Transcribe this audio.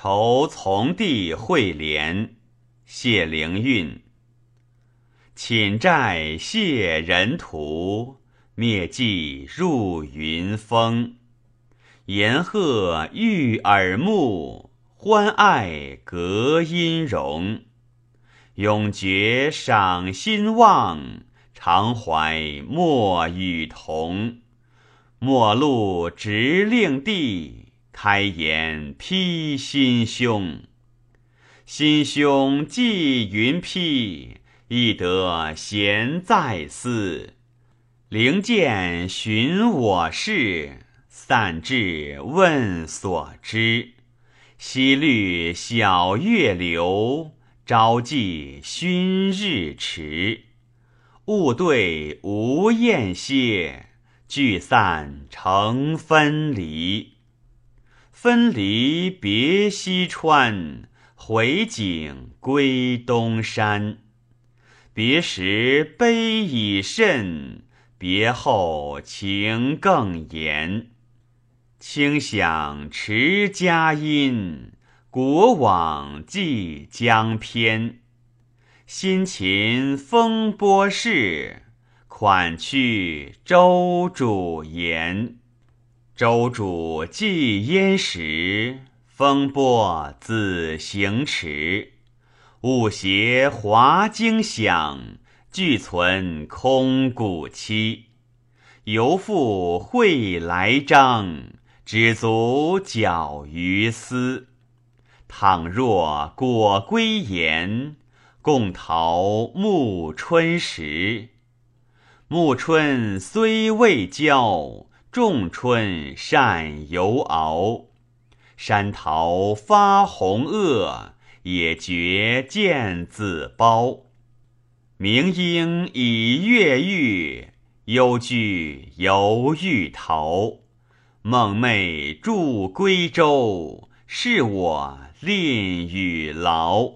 愁从弟会连，谢灵运。寝债谢人途，灭迹入云峰。言鹤御耳目，欢爱隔音容。永绝赏心望，常怀莫与同。末路直令地。开言披心胸，心胸寄云披，亦得闲在思。灵剑寻我事，散至问所知。西绿晓月流，朝际熏日迟。物对无厌歇，聚散成分离。分离别西川，回景归东山。别时悲已甚，别后情更严。轻响持佳音，国往寄江偏。辛勤风波事，款去周主言。周主既焉时，风波自行迟。物邪华经响，俱存空谷期。犹复会来章，只足矫于斯。倘若果归言，共陶暮春时。暮春虽未交。仲春善犹熬，山桃发红萼，也觉见紫苞。明莺已越狱，幽居犹欲逃。梦寐住归舟，是我吝与劳。